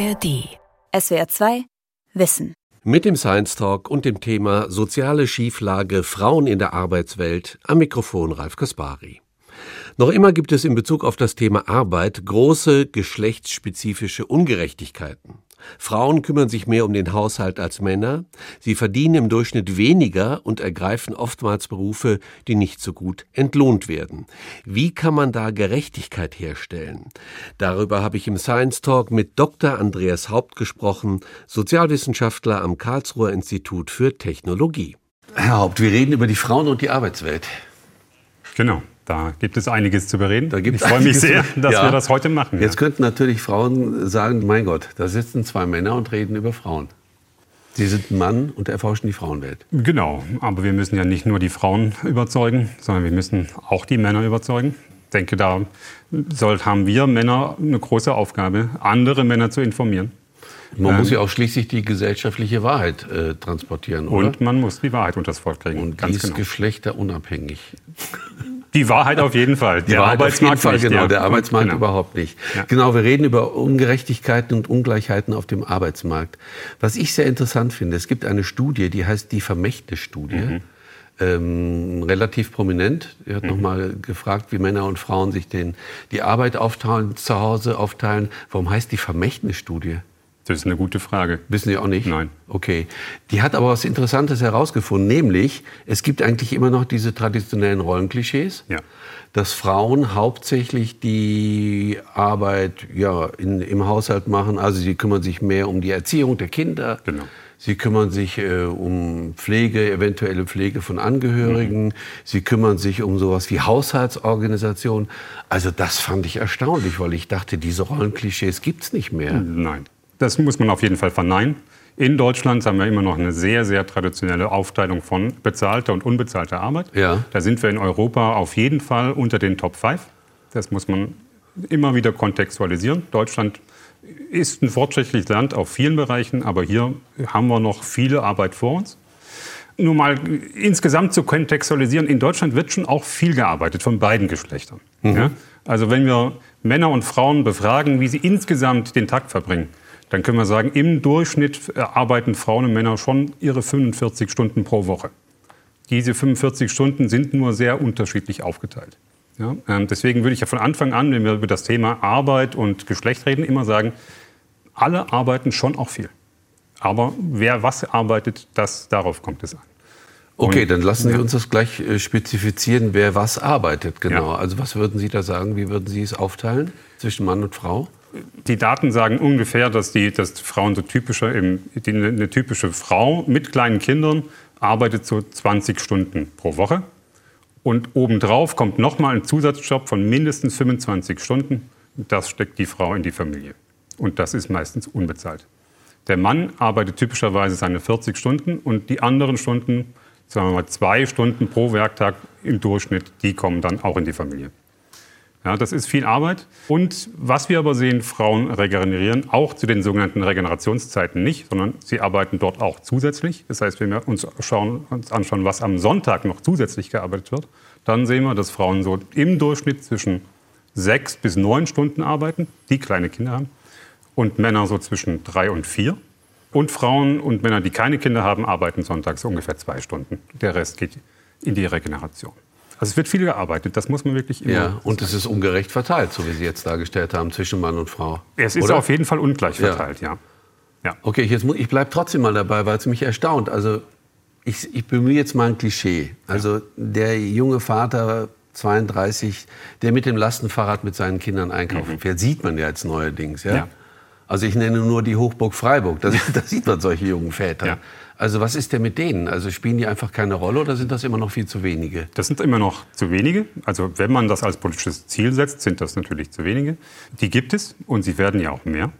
ARD. SWR 2 Wissen. Mit dem Science Talk und dem Thema Soziale Schieflage Frauen in der Arbeitswelt am Mikrofon Ralf Kaspari. Noch immer gibt es in Bezug auf das Thema Arbeit große geschlechtsspezifische Ungerechtigkeiten. Frauen kümmern sich mehr um den Haushalt als Männer, sie verdienen im Durchschnitt weniger und ergreifen oftmals Berufe, die nicht so gut entlohnt werden. Wie kann man da Gerechtigkeit herstellen? Darüber habe ich im Science Talk mit Dr. Andreas Haupt gesprochen, Sozialwissenschaftler am Karlsruher Institut für Technologie. Herr Haupt, wir reden über die Frauen und die Arbeitswelt. Genau. Da gibt es einiges zu bereden. ich freue mich sehr, dass ja. wir das heute machen. Jetzt ja. könnten natürlich Frauen sagen, mein Gott, da sitzen zwei Männer und reden über Frauen. Sie sind ein Mann und erforschen die Frauenwelt. Genau, aber wir müssen ja nicht nur die Frauen überzeugen, sondern wir müssen auch die Männer überzeugen. Ich denke, da soll, haben wir Männer eine große Aufgabe, andere Männer zu informieren. Man ähm, muss ja auch schließlich die gesellschaftliche Wahrheit äh, transportieren, oder? Und man muss die Wahrheit unter das Volk kriegen. Und die ist genau. geschlechterunabhängig. Die Wahrheit auf jeden Fall. Die der Wahrheit Arbeitsmarkt auf jeden Fall, genau. Ja. Der Arbeitsmarkt genau. überhaupt nicht. Ja. Genau, wir reden über Ungerechtigkeiten und Ungleichheiten auf dem Arbeitsmarkt. Was ich sehr interessant finde, es gibt eine Studie, die heißt die Vermächtnisstudie. Mhm. Ähm, relativ prominent. Er hat mhm. nochmal gefragt, wie Männer und Frauen sich den, die Arbeit aufteilen, zu Hause aufteilen. Warum heißt die Vermächtnisstudie? Das ist eine gute Frage. Wissen Sie auch nicht? Nein. Okay. Die hat aber was Interessantes herausgefunden, nämlich es gibt eigentlich immer noch diese traditionellen Rollenklischees. Ja. Dass Frauen hauptsächlich die Arbeit ja, in, im Haushalt machen. Also sie kümmern sich mehr um die Erziehung der Kinder. Genau. Sie kümmern sich äh, um Pflege, eventuelle Pflege von Angehörigen. Mhm. Sie kümmern sich um sowas wie Haushaltsorganisation. Also das fand ich erstaunlich, weil ich dachte, diese Rollenklischees gibt's nicht mehr. Nein. Das muss man auf jeden Fall verneinen. In Deutschland haben wir immer noch eine sehr, sehr traditionelle Aufteilung von bezahlter und unbezahlter Arbeit. Ja. Da sind wir in Europa auf jeden Fall unter den Top 5. Das muss man immer wieder kontextualisieren. Deutschland ist ein fortschrittliches Land auf vielen Bereichen, aber hier haben wir noch viele Arbeit vor uns. Nur mal insgesamt zu kontextualisieren, in Deutschland wird schon auch viel gearbeitet von beiden Geschlechtern. Mhm. Ja? Also wenn wir Männer und Frauen befragen, wie sie insgesamt den Tag verbringen, dann können wir sagen, im Durchschnitt äh, arbeiten Frauen und Männer schon ihre 45 Stunden pro Woche. Diese 45 Stunden sind nur sehr unterschiedlich aufgeteilt. Ja, ähm, deswegen würde ich ja von Anfang an, wenn wir über das Thema Arbeit und Geschlecht reden, immer sagen, alle arbeiten schon auch viel. Aber wer was arbeitet, das, darauf kommt es an. Okay, dann lassen Sie uns das gleich äh, spezifizieren, wer was arbeitet, genau. Ja. Also was würden Sie da sagen, wie würden Sie es aufteilen zwischen Mann und Frau? Die Daten sagen ungefähr, dass, die, dass Frauen so typische, die, eine typische Frau mit kleinen Kindern arbeitet so 20 Stunden pro Woche. Und obendrauf kommt nochmal ein Zusatzjob von mindestens 25 Stunden. Das steckt die Frau in die Familie. Und das ist meistens unbezahlt. Der Mann arbeitet typischerweise seine 40 Stunden und die anderen Stunden, sagen wir mal zwei Stunden pro Werktag im Durchschnitt, die kommen dann auch in die Familie. Ja, das ist viel Arbeit. Und was wir aber sehen, Frauen regenerieren auch zu den sogenannten Regenerationszeiten nicht, sondern sie arbeiten dort auch zusätzlich. Das heißt, wenn wir uns, schauen, uns anschauen, was am Sonntag noch zusätzlich gearbeitet wird, dann sehen wir, dass Frauen so im Durchschnitt zwischen sechs bis neun Stunden arbeiten, die kleine Kinder haben, und Männer so zwischen drei und vier. Und Frauen und Männer, die keine Kinder haben, arbeiten sonntags ungefähr zwei Stunden. Der Rest geht in die Regeneration. Also es wird viel gearbeitet, das muss man wirklich immer. Ja, und es ist ungerecht verteilt, so wie Sie jetzt dargestellt haben, zwischen Mann und Frau. Es ist Oder? auf jeden Fall ungleich verteilt, ja. ja. Okay, jetzt, ich bleibe trotzdem mal dabei, weil es mich erstaunt. Also ich, ich bemühe jetzt mal ein Klischee. Also ja. der junge Vater 32, der mit dem Lastenfahrrad mit seinen Kindern einkaufen mhm. fährt, sieht man ja jetzt neuerdings. Ja? ja. Also ich nenne nur die Hochburg Freiburg, da, da sieht man solche jungen Väter. Also was ist denn mit denen? Also spielen die einfach keine Rolle oder sind das immer noch viel zu wenige? Das sind immer noch zu wenige. Also wenn man das als politisches Ziel setzt, sind das natürlich zu wenige. Die gibt es und sie werden ja auch mehr.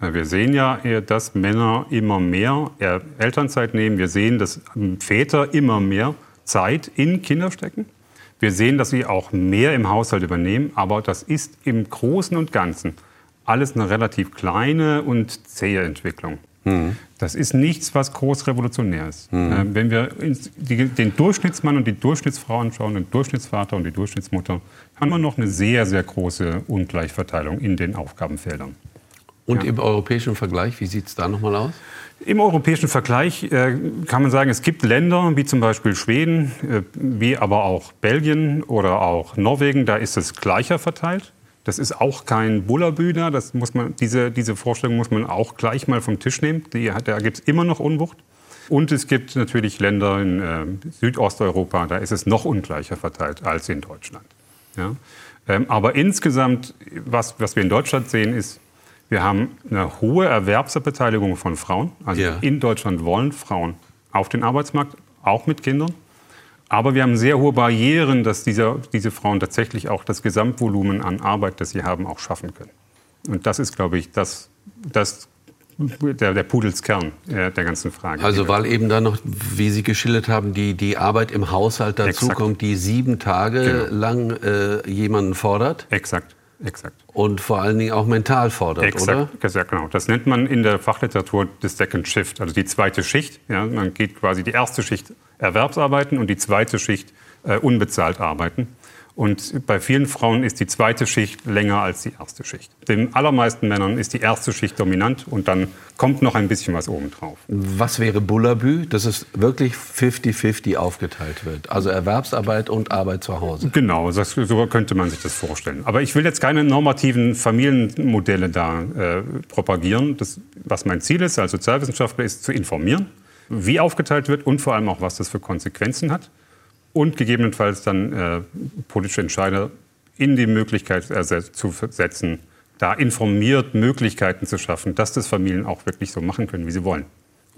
Wir sehen ja, dass Männer immer mehr Elternzeit nehmen. Wir sehen, dass Väter immer mehr Zeit in Kinder stecken. Wir sehen, dass sie auch mehr im Haushalt übernehmen. Aber das ist im Großen und Ganzen alles eine relativ kleine und zähe Entwicklung. Mhm. Das ist nichts, was groß revolutionär ist. Mhm. Äh, wenn wir die, den Durchschnittsmann und die Durchschnittsfrau anschauen, den Durchschnittsvater und die Durchschnittsmutter, haben wir noch eine sehr, sehr große Ungleichverteilung in den Aufgabenfeldern. Und ja. im europäischen Vergleich, wie sieht es da nochmal aus? Im europäischen Vergleich äh, kann man sagen, es gibt Länder wie zum Beispiel Schweden, äh, wie aber auch Belgien oder auch Norwegen, da ist es gleicher verteilt. Das ist auch kein Bullabüder, das muss man, diese, diese Vorstellung muss man auch gleich mal vom Tisch nehmen. Die, da gibt es immer noch Unwucht. Und es gibt natürlich Länder in äh, Südosteuropa, da ist es noch ungleicher verteilt als in Deutschland. Ja? Ähm, aber insgesamt, was, was wir in Deutschland sehen, ist, wir haben eine hohe Erwerbsbeteiligung von Frauen. Also ja. in Deutschland wollen Frauen auf den Arbeitsmarkt, auch mit Kindern. Aber wir haben sehr hohe Barrieren, dass diese, diese Frauen tatsächlich auch das Gesamtvolumen an Arbeit, das sie haben, auch schaffen können. Und das ist, glaube ich, das, das der, der Pudelskern äh, der ganzen Frage. Also weil eben dann noch, wie Sie geschildert haben, die, die Arbeit im Haushalt dazukommt, die sieben Tage genau. lang äh, jemanden fordert. Exakt. Exakt. Und vor allen Dingen auch mental fordert, Exakt, oder? Exakt, genau. Das nennt man in der Fachliteratur das Second Shift, also die zweite Schicht. Ja, man geht quasi die erste Schicht Erwerbsarbeiten und die zweite Schicht äh, unbezahlt arbeiten. Und bei vielen Frauen ist die zweite Schicht länger als die erste Schicht. Den allermeisten Männern ist die erste Schicht dominant und dann kommt noch ein bisschen was obendrauf. Was wäre Bullabü, dass es wirklich 50-50 aufgeteilt wird? Also Erwerbsarbeit und Arbeit zu Hause? Genau, das, so könnte man sich das vorstellen. Aber ich will jetzt keine normativen Familienmodelle da äh, propagieren. Das, was mein Ziel ist als Sozialwissenschaftler, ist zu informieren, wie aufgeteilt wird und vor allem auch, was das für Konsequenzen hat und gegebenenfalls dann äh, politische Entscheider in die Möglichkeit zu setzen, da informiert Möglichkeiten zu schaffen, dass das Familien auch wirklich so machen können, wie sie wollen.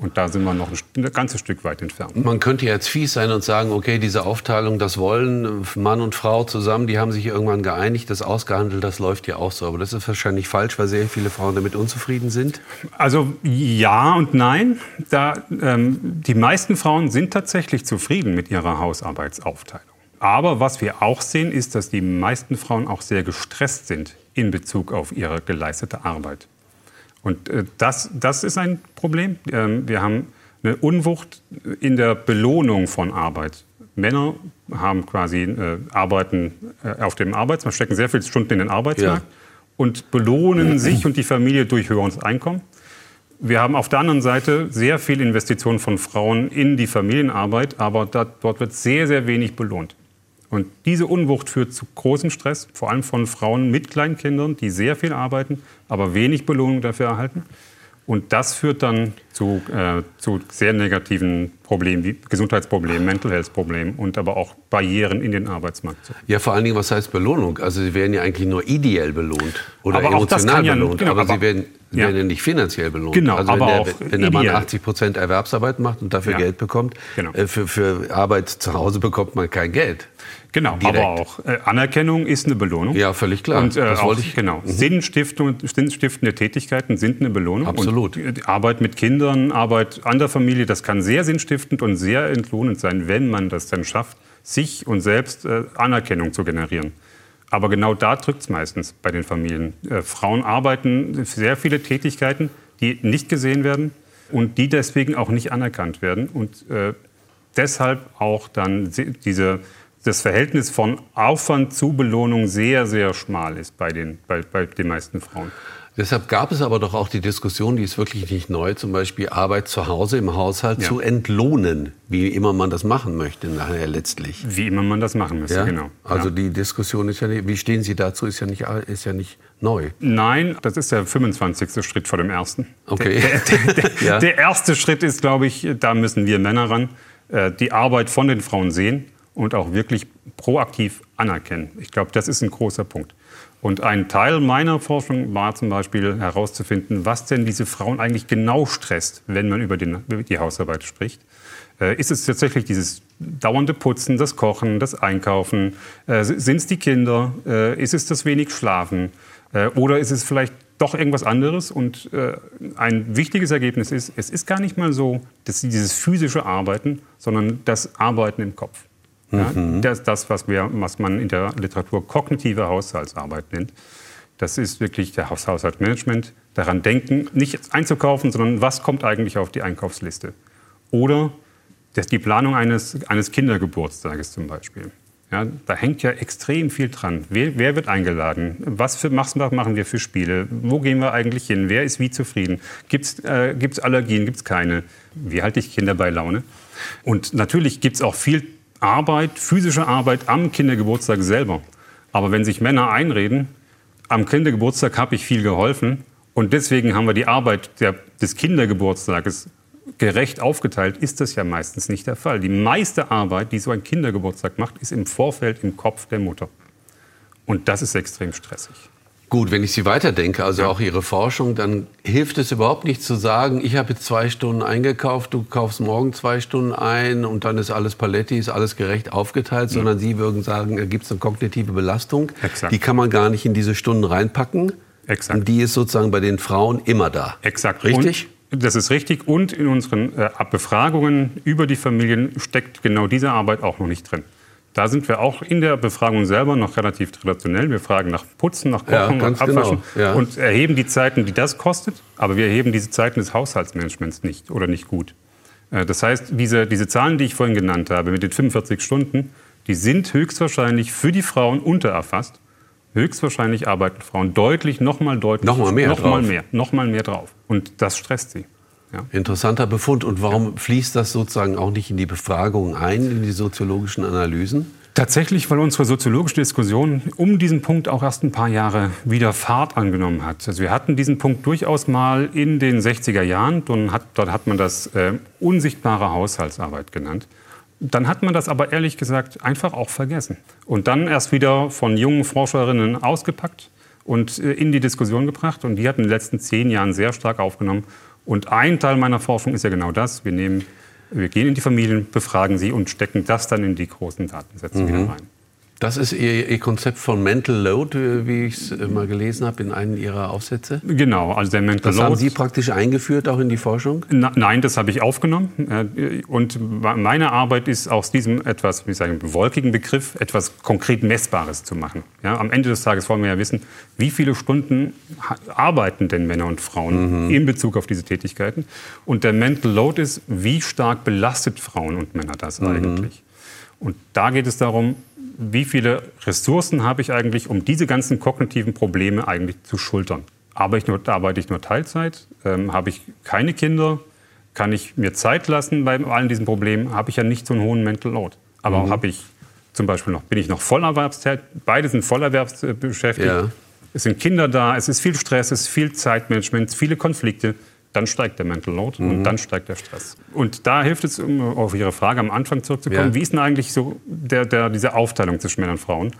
Und da sind wir noch ein ganzes Stück weit entfernt. Man könnte jetzt fies sein und sagen, okay, diese Aufteilung, das wollen Mann und Frau zusammen, die haben sich irgendwann geeinigt, das ausgehandelt, das läuft ja auch so. Aber das ist wahrscheinlich falsch, weil sehr viele Frauen damit unzufrieden sind. Also ja und nein. Da, ähm, die meisten Frauen sind tatsächlich zufrieden mit ihrer Hausarbeitsaufteilung. Aber was wir auch sehen, ist, dass die meisten Frauen auch sehr gestresst sind in Bezug auf ihre geleistete Arbeit. Und äh, das, das ist ein Problem. Ähm, wir haben eine Unwucht in der Belohnung von Arbeit. Männer haben quasi äh, arbeiten äh, auf dem Arbeitsmarkt, stecken sehr viele Stunden in den Arbeitsmarkt ja. und belohnen sich und die Familie durch höheres Einkommen. Wir haben auf der anderen Seite sehr viel Investitionen von Frauen in die Familienarbeit, aber da, dort wird sehr, sehr wenig belohnt. Und diese Unwucht führt zu großem Stress, vor allem von Frauen mit kleinen Kindern, die sehr viel arbeiten, aber wenig Belohnung dafür erhalten. Und das führt dann zu, äh, zu sehr negativen Problemen, wie Gesundheitsproblemen, Mental Health Problemen und aber auch Barrieren in den Arbeitsmarkt. Ja, vor allen Dingen, was heißt Belohnung? Also sie werden ja eigentlich nur ideell belohnt oder aber emotional ja, belohnt, genau, aber, aber, sie werden, ja. werden ja nicht finanziell belohnt. Genau, also wenn, der, wenn der Mann 80 Prozent Erwerbsarbeit macht und dafür ja. Geld bekommt, genau. äh, für, für Arbeit zu Hause bekommt man kein Geld. Genau, Direkt. aber auch äh, Anerkennung ist eine Belohnung. Ja, völlig klar. Und äh, das auch, ich. Genau, mhm. Sinnstiftung, sinnstiftende Tätigkeiten sind eine Belohnung. Absolut. Und Arbeit mit Kindern, Arbeit an der Familie, das kann sehr sinnstiftend und sehr entlohnend sein, wenn man das dann schafft, sich und selbst äh, Anerkennung zu generieren. Aber genau da drückt es meistens bei den Familien. Äh, Frauen arbeiten sehr viele Tätigkeiten, die nicht gesehen werden und die deswegen auch nicht anerkannt werden und äh, deshalb auch dann diese das Verhältnis von Aufwand zu Belohnung sehr, sehr schmal ist bei den, bei, bei den meisten Frauen. Deshalb gab es aber doch auch die Diskussion, die ist wirklich nicht neu, zum Beispiel Arbeit zu Hause im Haushalt ja. zu entlohnen, wie immer man das machen möchte nachher letztlich. Wie immer man das machen müsste, ja? genau. Also ja. die Diskussion ist ja nicht, wie stehen Sie dazu, ist ja nicht, ist ja nicht neu. Nein, das ist der 25. Schritt vor dem ersten. Okay. Der, der, der, der erste Schritt ist, glaube ich, da müssen wir Männer ran, äh, die Arbeit von den Frauen sehen und auch wirklich proaktiv anerkennen. Ich glaube, das ist ein großer Punkt. Und ein Teil meiner Forschung war zum Beispiel herauszufinden, was denn diese Frauen eigentlich genau stresst, wenn man über, den, über die Hausarbeit spricht. Äh, ist es tatsächlich dieses dauernde Putzen, das Kochen, das Einkaufen? Äh, Sind es die Kinder? Äh, ist es das wenig Schlafen? Äh, oder ist es vielleicht doch irgendwas anderes? Und äh, ein wichtiges Ergebnis ist, es ist gar nicht mal so, dass dieses physische Arbeiten, sondern das Arbeiten im Kopf. Ja, mhm. Das ist das, was, wir, was man in der Literatur kognitive Haushaltsarbeit nennt. Das ist wirklich der Haushaltsmanagement. Daran denken, nicht einzukaufen, sondern was kommt eigentlich auf die Einkaufsliste. Oder die Planung eines, eines Kindergeburtstages zum Beispiel. Ja, da hängt ja extrem viel dran. Wer, wer wird eingeladen? Was für machen wir für Spiele? Wo gehen wir eigentlich hin? Wer ist wie zufrieden? Gibt es äh, gibt's Allergien? Gibt es keine? Wie halte ich Kinder bei Laune? Und natürlich gibt es auch viel Arbeit, physische Arbeit am Kindergeburtstag selber. Aber wenn sich Männer einreden, am Kindergeburtstag habe ich viel geholfen und deswegen haben wir die Arbeit der, des Kindergeburtstages gerecht aufgeteilt, ist das ja meistens nicht der Fall. Die meiste Arbeit, die so ein Kindergeburtstag macht, ist im Vorfeld im Kopf der Mutter. Und das ist extrem stressig. Gut, wenn ich Sie weiterdenke, also ja. auch Ihre Forschung, dann hilft es überhaupt nicht zu sagen, ich habe jetzt zwei Stunden eingekauft, du kaufst morgen zwei Stunden ein und dann ist alles Paletti, ist alles gerecht aufgeteilt, ja. sondern Sie würden sagen, da gibt es eine kognitive Belastung, Exakt. die kann man gar nicht in diese Stunden reinpacken. Exakt. Und die ist sozusagen bei den Frauen immer da. Exakt. Richtig? Und das ist richtig. Und in unseren äh, Befragungen über die Familien steckt genau diese Arbeit auch noch nicht drin. Da sind wir auch in der Befragung selber noch relativ traditionell. Wir fragen nach Putzen, nach Kochen, ja, nach Abwaschen genau, ja. und erheben die Zeiten, die das kostet. Aber wir erheben diese Zeiten des Haushaltsmanagements nicht oder nicht gut. Äh, das heißt, diese, diese Zahlen, die ich vorhin genannt habe, mit den 45 Stunden, die sind höchstwahrscheinlich für die Frauen untererfasst. Höchstwahrscheinlich arbeiten Frauen deutlich, nochmal deutlich, nochmal mehr, noch mal mehr, noch mal mehr drauf. Und das stresst sie. Ja. Interessanter Befund. Und warum fließt das sozusagen auch nicht in die Befragung ein, in die soziologischen Analysen? Tatsächlich, weil unsere soziologische Diskussion um diesen Punkt auch erst ein paar Jahre wieder Fahrt angenommen hat. Also wir hatten diesen Punkt durchaus mal in den 60er Jahren. Hat, dort hat man das äh, unsichtbare Haushaltsarbeit genannt. Dann hat man das aber ehrlich gesagt einfach auch vergessen. Und dann erst wieder von jungen Forscherinnen ausgepackt und äh, in die Diskussion gebracht. Und die hat in den letzten zehn Jahren sehr stark aufgenommen. Und ein Teil meiner Forschung ist ja genau das. Wir, nehmen, wir gehen in die Familien, befragen sie und stecken das dann in die großen Datensätze mhm. wieder rein. Das ist Ihr, Ihr, Konzept von Mental Load, wie ich es mal gelesen habe in einem Ihrer Aufsätze? Genau, also der Mental das Load. Das haben Sie praktisch eingeführt auch in die Forschung? Na, nein, das habe ich aufgenommen. Äh, und meine Arbeit ist aus diesem etwas, wie ich sagen, wolkigen Begriff etwas konkret Messbares zu machen. Ja, am Ende des Tages wollen wir ja wissen, wie viele Stunden arbeiten denn Männer und Frauen mhm. in Bezug auf diese Tätigkeiten. Und der Mental Load ist, wie stark belastet Frauen und Männer das mhm. eigentlich. Und da geht es darum, wie viele Ressourcen habe ich eigentlich, um diese ganzen kognitiven Probleme eigentlich zu schultern? Arbeite ich nur, arbeite ich nur Teilzeit? Ähm, habe ich keine Kinder? Kann ich mir Zeit lassen bei allen diesen Problemen? Habe ich ja nicht so einen hohen Mental Load. Aber mhm. habe ich zum Beispiel noch, bin ich noch vollerwerbstätig? Beide sind vollerwerbsbeschäftigt. Ja. Es sind Kinder da, es ist viel Stress, es ist viel Zeitmanagement, viele Konflikte dann steigt der Mental Load mhm. und dann steigt der Stress. Und da hilft es, um auf Ihre Frage am Anfang zurückzukommen, ja. wie ist denn eigentlich so der, der, diese Aufteilung zwischen Männern und Frauen?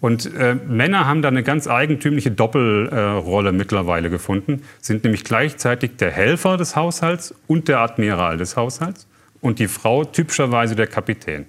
Und äh, Männer haben da eine ganz eigentümliche Doppelrolle äh, mittlerweile gefunden, sind nämlich gleichzeitig der Helfer des Haushalts und der Admiral des Haushalts und die Frau typischerweise der Kapitän.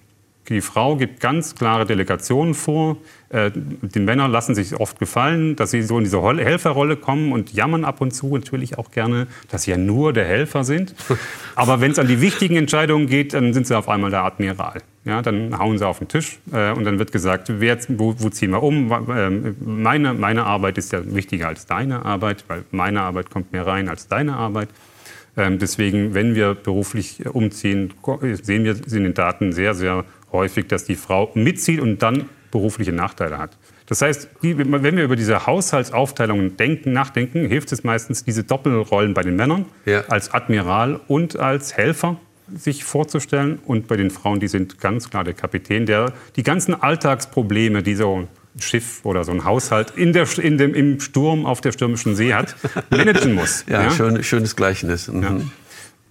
Die Frau gibt ganz klare Delegationen vor. Äh, die Männer lassen sich oft gefallen, dass sie so in diese Helferrolle kommen und jammern ab und zu natürlich auch gerne, dass sie ja nur der Helfer sind. Aber wenn es an die wichtigen Entscheidungen geht, dann sind sie auf einmal der Admiral. Ja, dann hauen sie auf den Tisch äh, und dann wird gesagt, wer, wo, wo, ziehen wir um? Ähm, meine, meine Arbeit ist ja wichtiger als deine Arbeit, weil meine Arbeit kommt mehr rein als deine Arbeit. Ähm, deswegen, wenn wir beruflich umziehen, sehen wir in den Daten sehr, sehr häufig, dass die Frau mitzieht und dann berufliche Nachteile hat. Das heißt, wenn wir über diese Haushaltsaufteilungen denken, nachdenken, hilft es meistens, diese Doppelrollen bei den Männern ja. als Admiral und als Helfer sich vorzustellen. Und bei den Frauen, die sind ganz klar der Kapitän, der die ganzen Alltagsprobleme, die so ein Schiff oder so ein Haushalt in der, in dem, im Sturm auf der stürmischen See hat, managen muss. Ja, ja? Schön, schönes Gleichnis. Mhm. Ja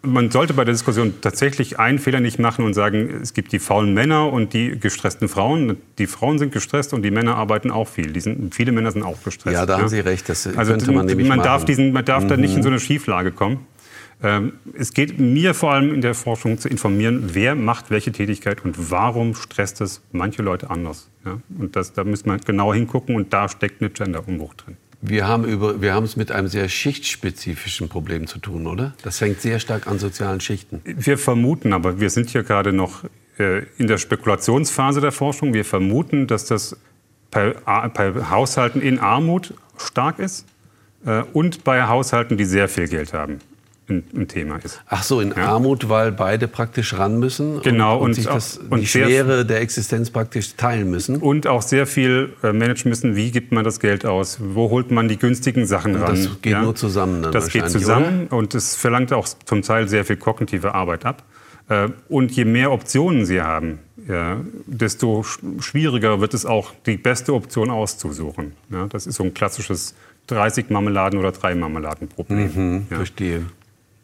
man sollte bei der Diskussion tatsächlich einen Fehler nicht machen und sagen, es gibt die faulen Männer und die gestressten Frauen. Die Frauen sind gestresst und die Männer arbeiten auch viel. Sind, viele Männer sind auch gestresst. Ja, da ja. haben Sie recht. Das also könnte man nämlich man darf, diesen, man darf mhm. da nicht in so eine Schieflage kommen. Ähm, es geht mir vor allem in der Forschung zu informieren, wer macht welche Tätigkeit und warum stresst es manche Leute anders. Ja? Und das, da müssen wir genau hingucken und da steckt eine Gender-Umbruch drin. Wir haben, über, wir haben es mit einem sehr schichtspezifischen Problem zu tun, oder? Das hängt sehr stark an sozialen Schichten. Wir vermuten, aber wir sind hier gerade noch äh, in der Spekulationsphase der Forschung. Wir vermuten, dass das bei, bei Haushalten in Armut stark ist äh, und bei Haushalten, die sehr viel Geld haben. Ein, ein Thema ist. Ach so, in ja. Armut, weil beide praktisch ran müssen genau, und, und, und sich das, und die Schwere der Existenz praktisch teilen müssen. Und auch sehr viel äh, managen müssen, wie gibt man das Geld aus, wo holt man die günstigen Sachen ran. Das geht ja? nur zusammen dann Das geht zusammen oder? und es verlangt auch zum Teil sehr viel kognitive Arbeit ab. Äh, und je mehr Optionen Sie haben, ja, desto schwieriger wird es auch, die beste Option auszusuchen. Ja, das ist so ein klassisches 30 Marmeladen oder drei Marmeladen Problem. Mhm, ja. Verstehe.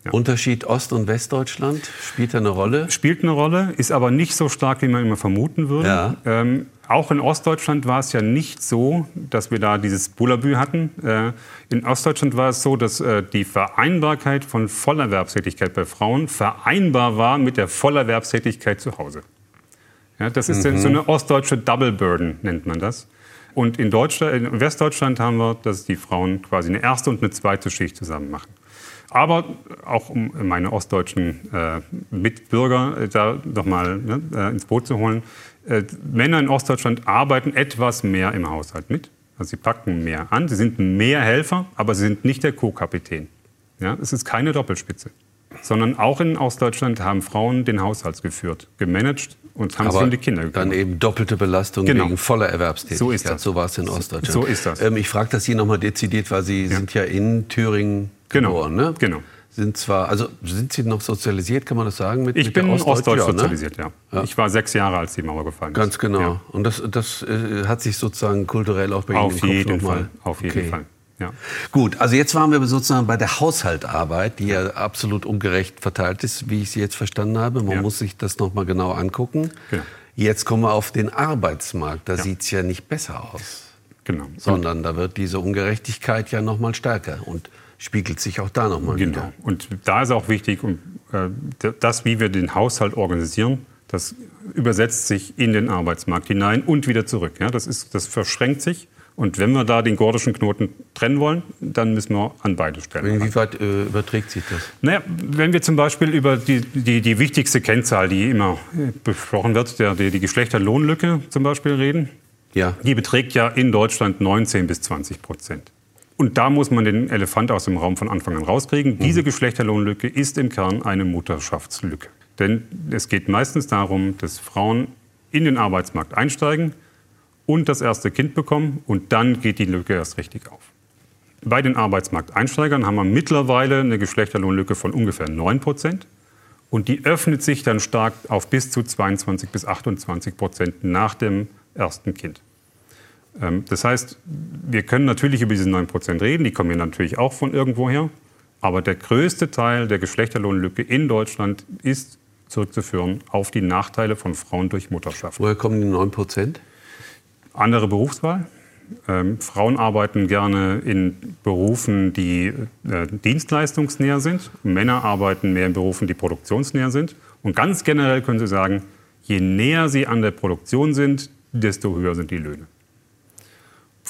Ja. Unterschied Ost- und Westdeutschland spielt da eine Rolle? Spielt eine Rolle, ist aber nicht so stark, wie man immer vermuten würde. Ja. Ähm, auch in Ostdeutschland war es ja nicht so, dass wir da dieses Bullabü hatten. Äh, in Ostdeutschland war es so, dass äh, die Vereinbarkeit von Vollerwerbstätigkeit bei Frauen vereinbar war mit der Vollerwerbstätigkeit zu Hause. Ja, das ist mhm. so eine ostdeutsche Double Burden, nennt man das. Und in, in Westdeutschland haben wir, dass die Frauen quasi eine erste und eine zweite Schicht zusammen machen. Aber auch um meine ostdeutschen äh, Mitbürger äh, da nochmal ne, äh, ins Boot zu holen. Äh, Männer in Ostdeutschland arbeiten etwas mehr im Haushalt mit. Also sie packen mehr an, sie sind mehr Helfer, aber sie sind nicht der Co-Kapitän. Ja, es ist keine Doppelspitze. Sondern auch in Ostdeutschland haben Frauen den Haushalt geführt, gemanagt und haben Aber sich um die Kinder gekümmert. Dann eben doppelte Belastung genau. wegen voller Erwerbstätigkeit. So ist das. So war es in Ostdeutschland. So ist das. Ähm, ich frage das hier nochmal dezidiert, weil Sie ja. sind ja in Thüringen genau. geboren. Ne? Genau. Sind zwar, also sind Sie noch sozialisiert, kann man das sagen? Mit, ich mit bin ostdeutsch ja, ne? sozialisiert, ja. ja. Ich war sechs Jahre, als die Mauer gefallen ist. Ganz genau. Ja. Und das, das äh, hat sich sozusagen kulturell auch bei Ihnen Auf jeden Fall. Auf jeden okay. Fall. Ja. Gut, also jetzt waren wir sozusagen bei der Haushaltarbeit, die ja absolut ungerecht verteilt ist, wie ich sie jetzt verstanden habe. Man ja. muss sich das noch mal genau angucken. Genau. Jetzt kommen wir auf den Arbeitsmarkt. Da ja. sieht es ja nicht besser aus. Genau. Sondern da wird diese Ungerechtigkeit ja noch mal stärker und spiegelt sich auch da noch mal genau. wieder. Und da ist auch wichtig, äh, das, wie wir den Haushalt organisieren, das übersetzt sich in den Arbeitsmarkt hinein und wieder zurück. Ja, das, ist, das verschränkt sich. Und wenn wir da den gordischen Knoten trennen wollen, dann müssen wir an beide Stellen. Inwieweit äh, überträgt sich das? Naja, wenn wir zum Beispiel über die, die, die wichtigste Kennzahl, die immer äh, besprochen wird, der, die, die Geschlechterlohnlücke zum Beispiel reden, ja. die beträgt ja in Deutschland 19 bis 20 Prozent. Und da muss man den Elefant aus dem Raum von Anfang an rauskriegen. Mhm. Diese Geschlechterlohnlücke ist im Kern eine Mutterschaftslücke. Denn es geht meistens darum, dass Frauen in den Arbeitsmarkt einsteigen, und das erste Kind bekommen und dann geht die Lücke erst richtig auf. Bei den Arbeitsmarkteinsteigern haben wir mittlerweile eine Geschlechterlohnlücke von ungefähr 9 Prozent. Und die öffnet sich dann stark auf bis zu 22 bis 28 Prozent nach dem ersten Kind. Ähm, das heißt, wir können natürlich über diese 9 Prozent reden, die kommen ja natürlich auch von irgendwoher. Aber der größte Teil der Geschlechterlohnlücke in Deutschland ist zurückzuführen auf die Nachteile von Frauen durch Mutterschaft. Woher kommen die 9 Prozent? andere Berufswahl. Ähm, Frauen arbeiten gerne in Berufen, die äh, dienstleistungsnäher sind. Männer arbeiten mehr in Berufen, die produktionsnäher sind. Und ganz generell können Sie sagen, je näher sie an der Produktion sind, desto höher sind die Löhne.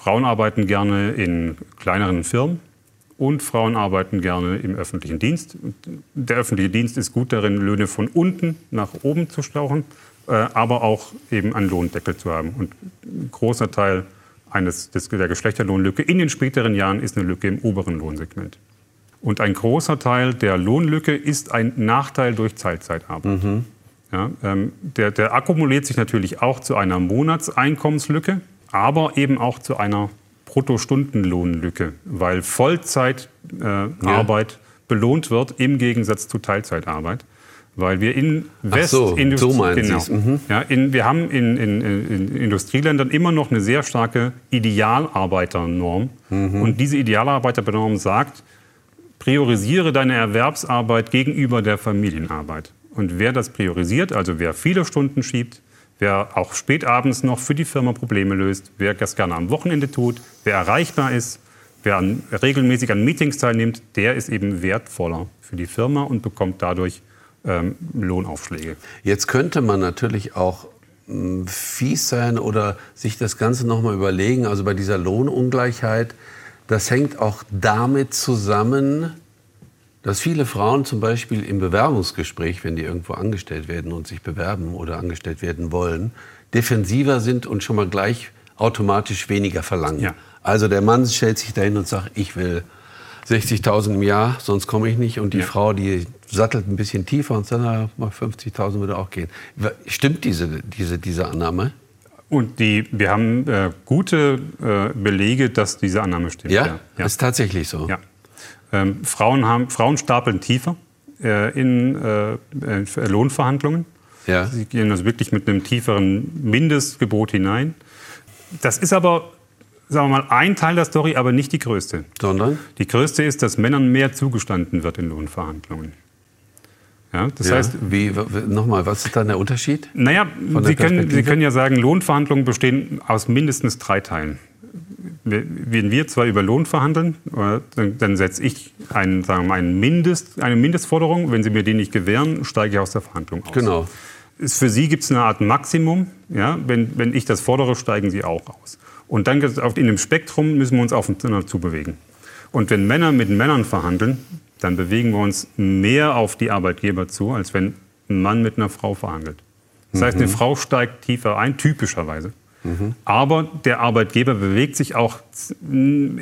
Frauen arbeiten gerne in kleineren Firmen und Frauen arbeiten gerne im öffentlichen Dienst. Der öffentliche Dienst ist gut darin, Löhne von unten nach oben zu stauchen. Äh, aber auch eben einen Lohndeckel zu haben. Und ein großer Teil eines, des, der Geschlechterlohnlücke in den späteren Jahren ist eine Lücke im oberen Lohnsegment. Und ein großer Teil der Lohnlücke ist ein Nachteil durch Teilzeitarbeit. Mhm. Ja, ähm, der, der akkumuliert sich natürlich auch zu einer Monatseinkommenslücke, aber eben auch zu einer Bruttostundenlohnlücke, weil Vollzeitarbeit äh, ja. belohnt wird im Gegensatz zu Teilzeitarbeit. Weil wir in Westindustrie, so, so genau, mhm. ja, in, wir haben in, in, in, Industrieländern immer noch eine sehr starke Idealarbeiternorm. Mhm. Und diese Idealarbeiternorm sagt, priorisiere deine Erwerbsarbeit gegenüber der Familienarbeit. Und wer das priorisiert, also wer viele Stunden schiebt, wer auch spätabends noch für die Firma Probleme löst, wer das gerne am Wochenende tut, wer erreichbar ist, wer an, regelmäßig an Meetings teilnimmt, der ist eben wertvoller für die Firma und bekommt dadurch ähm, Lohnaufschläge. Jetzt könnte man natürlich auch hm, fies sein oder sich das Ganze noch mal überlegen. Also bei dieser Lohnungleichheit, das hängt auch damit zusammen, dass viele Frauen zum Beispiel im Bewerbungsgespräch, wenn die irgendwo angestellt werden und sich bewerben oder angestellt werden wollen, defensiver sind und schon mal gleich automatisch weniger verlangen. Ja. Also der Mann stellt sich dahin und sagt, ich will 60.000 im Jahr, sonst komme ich nicht. Und die Ja. Frau, die sattelt ein bisschen tiefer und sagt, na, mal 50.000 würde auch gehen. Stimmt diese, diese, diese Annahme? Und die, wir haben äh, gute äh, Belege, dass diese Annahme stimmt. Ja? ja. Ist tatsächlich so. Ja. Ähm, Frauen, haben, Frauen stapeln tiefer äh, in äh, äh, Lohnverhandlungen. Ja. Sie gehen also wirklich mit einem tieferen Mindestgebot hinein. Das ist aber, sagen wir mal, ein Teil der Story, aber nicht die größte. Sondern? Die größte ist, dass Männern mehr zugestanden wird in Lohnverhandlungen. Ja, das Ja. heißt, Wie, nochmal, was ist dann der Unterschied? naja, der Sie können? Sie können ja sagen, Lohnverhandlungen bestehen aus mindestens drei Teilen. Wenn wir zwar über Lohn verhandeln, dann, setze ich einen, sagen wir einen Mindest, eine Mindestforderung. Wenn Sie mir die nicht gewähren, steige ich aus der Verhandlung aus. Genau. Für Sie gibt es eine Art Maximum. Ja? Wenn, wenn ich das fordere, steigen Sie auch aus. Und dann auf, in dem Spektrum müssen wir uns aufeinander zubewegen. Und wenn Männer mit Männern verhandeln, dann bewegen wir uns mehr auf die Arbeitgeber zu, als wenn ein Mann mit einer Frau verhandelt. Das heißt, eine Frau steigt tiefer ein, typischerweise. Aber der Arbeitgeber bewegt sich auch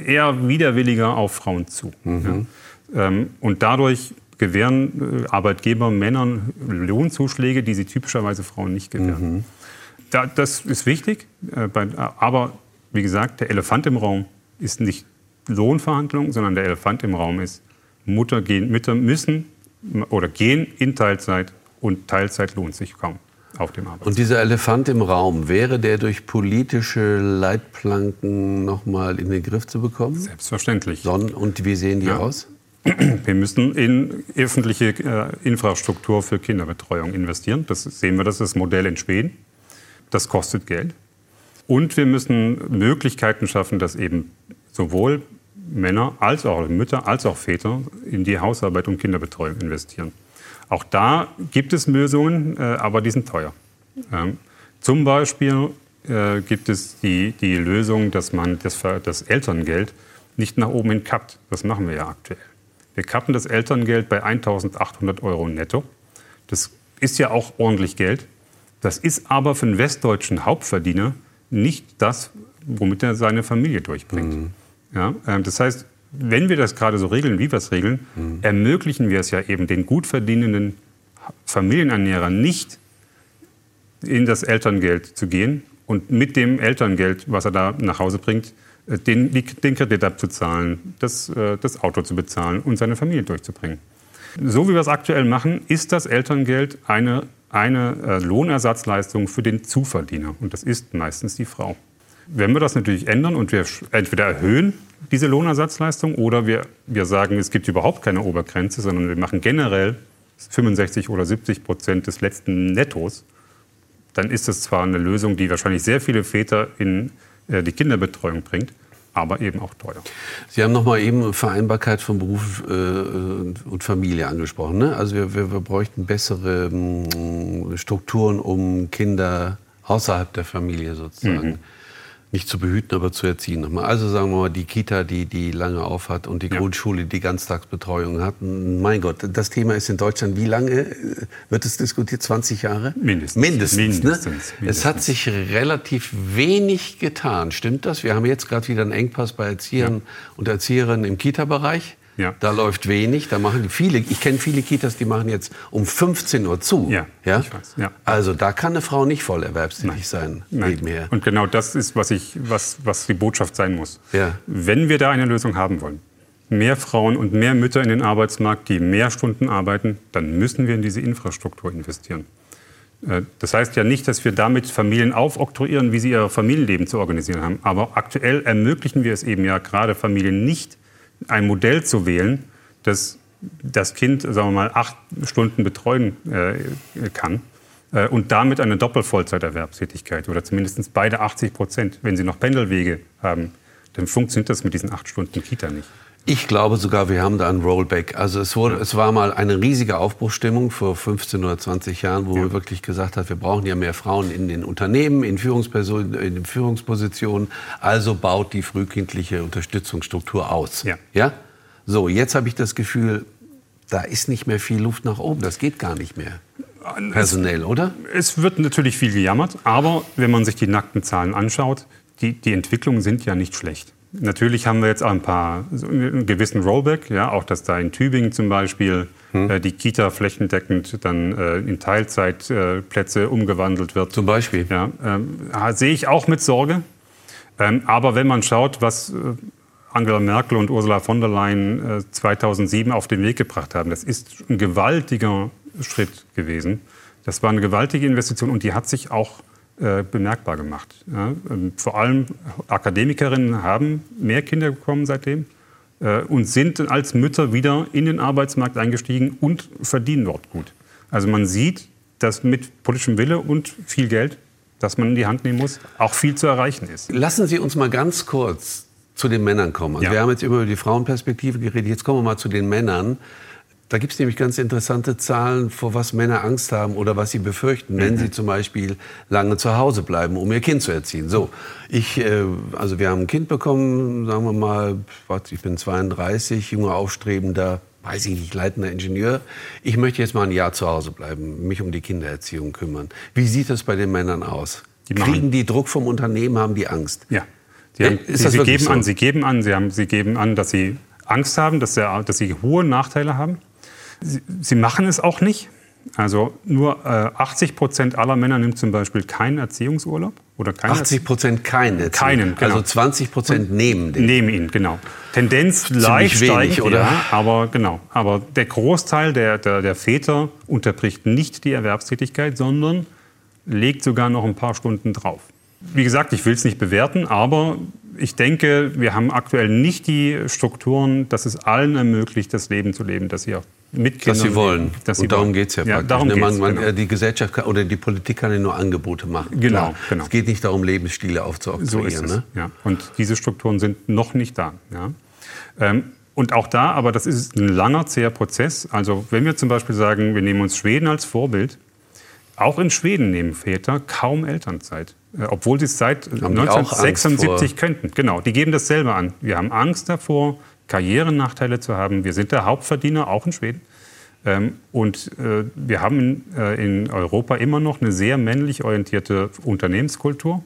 eher widerwilliger auf Frauen zu. Ja. Ähm, Und dadurch gewähren äh, Arbeitgeber Männern Lohnzuschläge, die sie typischerweise Frauen nicht gewähren. Da, das ist wichtig, äh, bei, aber wie gesagt, der Elefant im Raum ist nicht Lohnverhandlungen, sondern der Elefant im Raum ist, Mutter gehen, Mütter müssen oder gehen in Teilzeit und Teilzeit lohnt sich kaum auf dem Arbeitsmarkt. Und dieser Elefant im Raum, wäre der durch politische Leitplanken nochmal in den Griff zu bekommen? Selbstverständlich. Son und wie sehen die Ja. aus? Wir müssen in öffentliche äh, Infrastruktur für Kinderbetreuung investieren. Das sehen wir, das ist das Modell in Schweden. Das kostet Geld. Und wir müssen Möglichkeiten schaffen, dass eben sowohl Männer als auch Mütter als auch Väter in die Hausarbeit und Kinderbetreuung investieren. Auch da gibt es Lösungen, äh, aber die sind teuer. Zum Beispiel äh, gibt es die, die Lösung, dass man das, das Elterngeld nicht nach oben hin kappt. Das machen wir ja aktuell. Wir kappen das Elterngeld bei 1.800 Euro netto. Das ist ja auch ordentlich Geld. Das ist aber für einen westdeutschen Hauptverdiener nicht das, womit er seine Familie durchbringt. Ja, ähm, das heißt, wenn wir das gerade so regeln, wie wir es regeln, ermöglichen wir es ja eben den gut verdienenden Familienernährern nicht, in das Elterngeld zu gehen und mit dem Elterngeld, was er da nach Hause bringt, äh, den, den Kredit abzuzahlen, das, äh, das Auto zu bezahlen und seine Familie durchzubringen. So wie wir es aktuell machen, ist das Elterngeld eine, eine äh, Lohnersatzleistung für den Zuverdiener. Und das ist meistens die Frau. Wenn wir das natürlich ändern und wir entweder erhöhen diese Lohnersatzleistung oder wir, wir sagen, es gibt überhaupt keine Obergrenze, sondern wir machen generell 65 oder 70 Prozent des letzten Nettos, dann ist das zwar eine Lösung, die wahrscheinlich sehr viele Väter in äh, die Kinderbetreuung bringt, aber eben auch teuer. Sie haben noch mal eben Vereinbarkeit von Beruf äh, und Familie angesprochen. Ne? Also wir, wir, wir bräuchten bessere mh, Strukturen, um Kinder außerhalb der Familie sozusagen Mhm. Nicht zu behüten, aber zu erziehen. Nochmal. Also sagen wir mal die Kita, die, die lange auf hat und die Ja. Grundschule, die Ganztagsbetreuung hat. Mein Gott, das Thema ist in Deutschland wie lange äh, wird es diskutiert? 20 Jahre? Mindestens. Mindestens. Mindestens, ne? Es mindestens. hat sich relativ wenig getan. Stimmt das? Wir haben jetzt gerade wieder einen Engpass bei Erziehern und Erzieherinnen im Kita-Bereich. Ja. Da läuft wenig. Da machen viele. Ich kenne viele Kitas, die machen jetzt um 15 Uhr zu. Ja, ja? ich weiß, ja. Also da kann eine Frau nicht voll erwerbstätig sein Nein. nebenher. Und genau das ist, was, ich, was, was die Botschaft sein muss. Ja. Wenn wir da eine Lösung haben wollen, mehr Frauen und mehr Mütter in den Arbeitsmarkt, die mehr Stunden arbeiten, dann müssen wir in diese Infrastruktur investieren. Äh, Das heißt ja nicht, dass wir damit Familien aufoktroyieren, wie sie ihr Familienleben zu organisieren haben. Aber aktuell ermöglichen wir es eben ja gerade Familien nicht, ein Modell zu wählen, das das Kind, sagen wir mal, acht Stunden betreuen äh, kann äh, und damit eine Doppelvollzeiterwerbstätigkeit oder zumindest beide 80 Prozent. Wenn Sie noch Pendelwege haben, dann funktioniert das mit diesen acht Stunden Kita nicht. Ich glaube sogar, wir haben da ein Rollback. Also es, wurde, es war mal eine riesige Aufbruchstimmung vor 15 oder 20 Jahren, wo Ja. wir wirklich gesagt haben, wir brauchen ja mehr Frauen in den Unternehmen, in, Führungspersonen, in Führungspositionen. Also baut die frühkindliche Unterstützungsstruktur aus. Ja. ja? So, jetzt habe ich das Gefühl, da ist nicht mehr viel Luft nach oben. Das geht gar nicht mehr. Personell, oder? Es wird natürlich viel gejammert, aber wenn man sich die nackten Zahlen anschaut, die, die Entwicklungen sind ja nicht schlecht. Natürlich haben wir jetzt auch ein paar, so einen gewissen Rollback, ja, auch dass da in Tübingen zum Beispiel hm. äh, die Kita flächendeckend dann äh, in Teilzeitplätze äh, umgewandelt wird. Zum Beispiel? Ja, ähm, sehe ich auch mit Sorge. Ähm, aber wenn man schaut, was äh, Angela Merkel und Ursula von der Leyen 2007 äh, auf den Weg gebracht haben, das ist ein gewaltiger Schritt gewesen. Das war eine gewaltige Investition und die hat sich auch äh, bemerkbar gemacht. Ja, ähm, vor allem Akademikerinnen haben mehr Kinder bekommen seitdem äh, und sind als Mütter wieder in den Arbeitsmarkt eingestiegen und verdienen dort gut. Also man sieht, dass mit politischem Wille und viel Geld, das man in die Hand nehmen muss, auch viel zu erreichen ist. Lassen Sie uns mal ganz kurz zu den Männern kommen. Also ja. Wir haben jetzt immer über die Frauenperspektive geredet, jetzt kommen wir mal zu den Männern. Da gibt es nämlich ganz interessante Zahlen, vor was Männer Angst haben oder was sie befürchten, wenn mhm. sie zum Beispiel lange zu Hause bleiben, um ihr Kind zu erziehen. So, ich, äh, also wir haben ein Kind bekommen, sagen wir mal, ich bin 32, junger aufstrebender, weiß ich nicht, leitender Ingenieur. Ich möchte jetzt mal ein Jahr zu Hause bleiben, mich um die Kindererziehung kümmern. Wie sieht das bei den Männern aus? Die Kriegen die Druck vom Unternehmen, haben die Angst? Ja. Sie, haben, ist sie, sie geben so? an, sie geben an, sie, haben, sie geben an, dass sie Angst haben, dass, sie, dass sie hohe Nachteile haben. Sie, sie machen es auch nicht. Also nur äh, 80 Prozent aller Männer nimmt zum Beispiel keinen Erziehungsurlaub. Oder keinen 80 Prozent keinen Keinen, genau. Also 20 Prozent nehmen den. Nehmen ihn, genau. Tendenz leicht wenig, oder? Ja, aber genau. Aber der Großteil der, der, der Väter unterbricht nicht die Erwerbstätigkeit, sondern legt sogar noch ein paar Stunden drauf. Wie gesagt, ich will es nicht bewerten, aber ich denke, wir haben aktuell nicht die Strukturen, dass es allen ermöglicht, das Leben zu leben, das sie auch mit Kindern dass sie wollen. Dass und darum geht es ja, ja darum ne, man, man, genau. Die Gesellschaft kann, oder die Politik kann ja nur Angebote machen. Genau, genau. Es geht nicht darum, Lebensstile aufzuoktroyieren. So ist es, ne? ja. Und diese Strukturen sind noch nicht da. Ja. Ähm, und auch da, aber das ist ein langer, zäher Prozess. Also wenn wir zum Beispiel sagen, wir nehmen uns Schweden als Vorbild, auch in Schweden nehmen Väter kaum Elternzeit. Äh, obwohl sie es seit haben 1976 könnten. Genau, die geben das selber an. Wir haben Angst davor, Karrierenachteile zu haben. Wir sind der Hauptverdiener, auch in Schweden. Ähm, und äh, wir haben äh, in Europa immer noch eine sehr männlich orientierte Unternehmenskultur,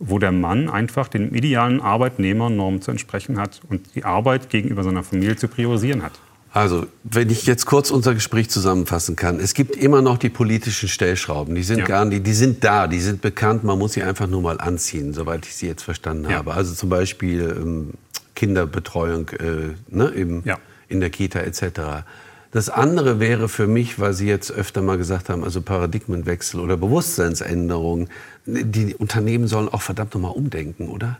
wo der Mann einfach den idealen Arbeitnehmernormen zu entsprechen hat und die Arbeit gegenüber seiner Familie zu priorisieren hat. Also, wenn ich jetzt kurz unser Gespräch zusammenfassen kann. Es gibt immer noch die politischen Stellschrauben. Die sind ja. gar nicht, die sind da, die sind bekannt. Man muss sie einfach nur mal anziehen, soweit ich sie jetzt verstanden ja. habe. Also zum Beispiel ähm, Kinderbetreuung äh, ne, im, ja. in der Kita etc. Das andere wäre für mich, weil Sie jetzt öfter mal gesagt haben, also Paradigmenwechsel oder Bewusstseinsänderung. Die Unternehmen sollen auch verdammt nochmal umdenken, oder?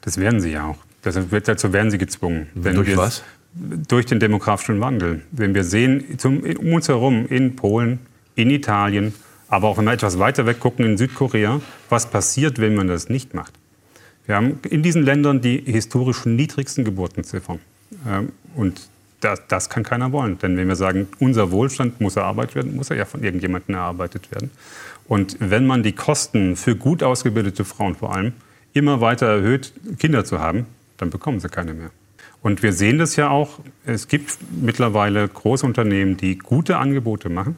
Das werden sie ja auch. dazu werden sie gezwungen. Durch was? durch den demografischen Wandel. Wenn wir sehen, zum, um uns herum in Polen, in Italien, aber auch wenn wir etwas weiter weg gucken in Südkorea, was passiert, wenn man das nicht macht. Wir haben in diesen Ländern die historisch niedrigsten Geburtenziffern. Ähm, und das, das, kann keiner wollen. Denn wenn wir sagen, unser Wohlstand muss erarbeitet werden, muss er ja von irgendjemandem erarbeitet werden. Und wenn man die Kosten für gut ausgebildete Frauen vor allem immer weiter erhöht, Kinder zu haben, dann bekommen sie keine mehr. Und wir sehen das ja auch. Es gibt mittlerweile große Unternehmen, die gute Angebote machen.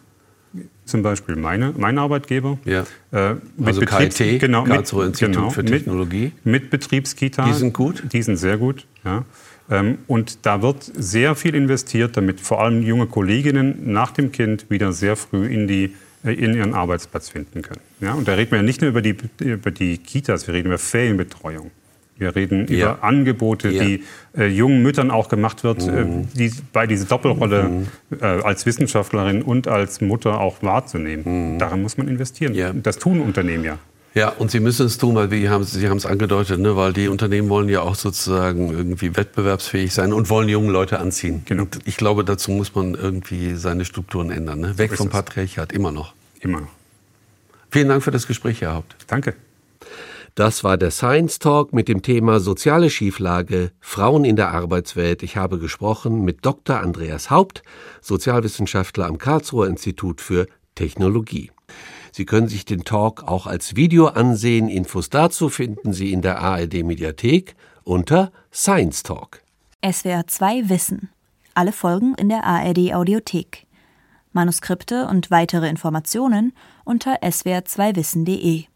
Zum Beispiel meine, mein Arbeitgeber. Ja. Äh, mit also Betriebs KIT, genau, Karlsruhe Institut genau, für Technologie. Mit, mit Betriebskita. Die sind gut? Die sind sehr gut, ja. Ähm, und da wird sehr viel investiert, damit vor allem junge Kolleginnen nach dem Kind wieder sehr früh in, die, äh, in ihren Arbeitsplatz finden können. Ja, und da reden wir ja nicht nur über die, über die Kitas, wir reden über Ferienbetreuung. Wir reden ja. über Angebote, ja. die äh, jungen Müttern auch gemacht wird, äh, mhm. äh, die, bei dieser Doppelrolle mhm. äh, als Wissenschaftlerin und als Mutter auch wahrzunehmen. Mhm. Daran muss man investieren. Ja. Das tun Unternehmen ja. Ja, und sie müssen es tun, weil wir haben, Sie haben es angedeutet, ne, weil die Unternehmen wollen ja auch sozusagen irgendwie wettbewerbsfähig sein und wollen junge Leute anziehen. Genau. Und ich glaube, dazu muss man irgendwie seine Strukturen ändern. Ne? Weg so vom Patriarchat, immer noch. Immer noch. Vielen Dank für das Gespräch, Herr Haupt. Danke. Das war der Science Talk mit dem Thema soziale Schieflage, Frauen in der Arbeitswelt. Ich habe gesprochen mit Dr. Andreas Haupt, Sozialwissenschaftler am Karlsruher Institut für Technologie. Sie können sich den Talk auch als Video ansehen. Infos dazu finden Sie in der ARD Mediathek unter Science Talk. SWR 2 Wissen. Alle Folgen in der ARD Audiothek. Manuskripte und weitere Informationen unter swr2wissen.de.